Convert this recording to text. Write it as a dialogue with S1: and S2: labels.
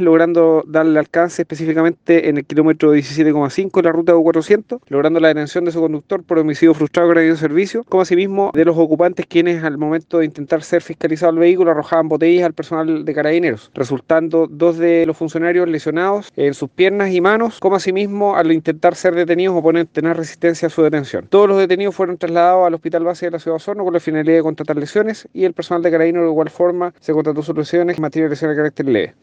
S1: logrando darle alcance específicamente en el kilómetro 17,5 de la ruta U400, logrando la detención de su conductor por homicidio frustrado agredido servicio, como asimismo de los ocupantes quienes al momento de intentar ser fiscalizado el vehículo arrojaban botellas al personal de carabineros, resultando dos de los funcionarios lesionados en sus piernas y manos, como asimismo al intentar ser detenidos o poner tener resistencia a su detención. Todos los detenidos fueron trasladados al hospital base de la ciudad de Osorno con la finalidad de contratar lesiones y el personal de carabineros de igual forma se contrató sus lesiones en materia de lesiones de carácter leve.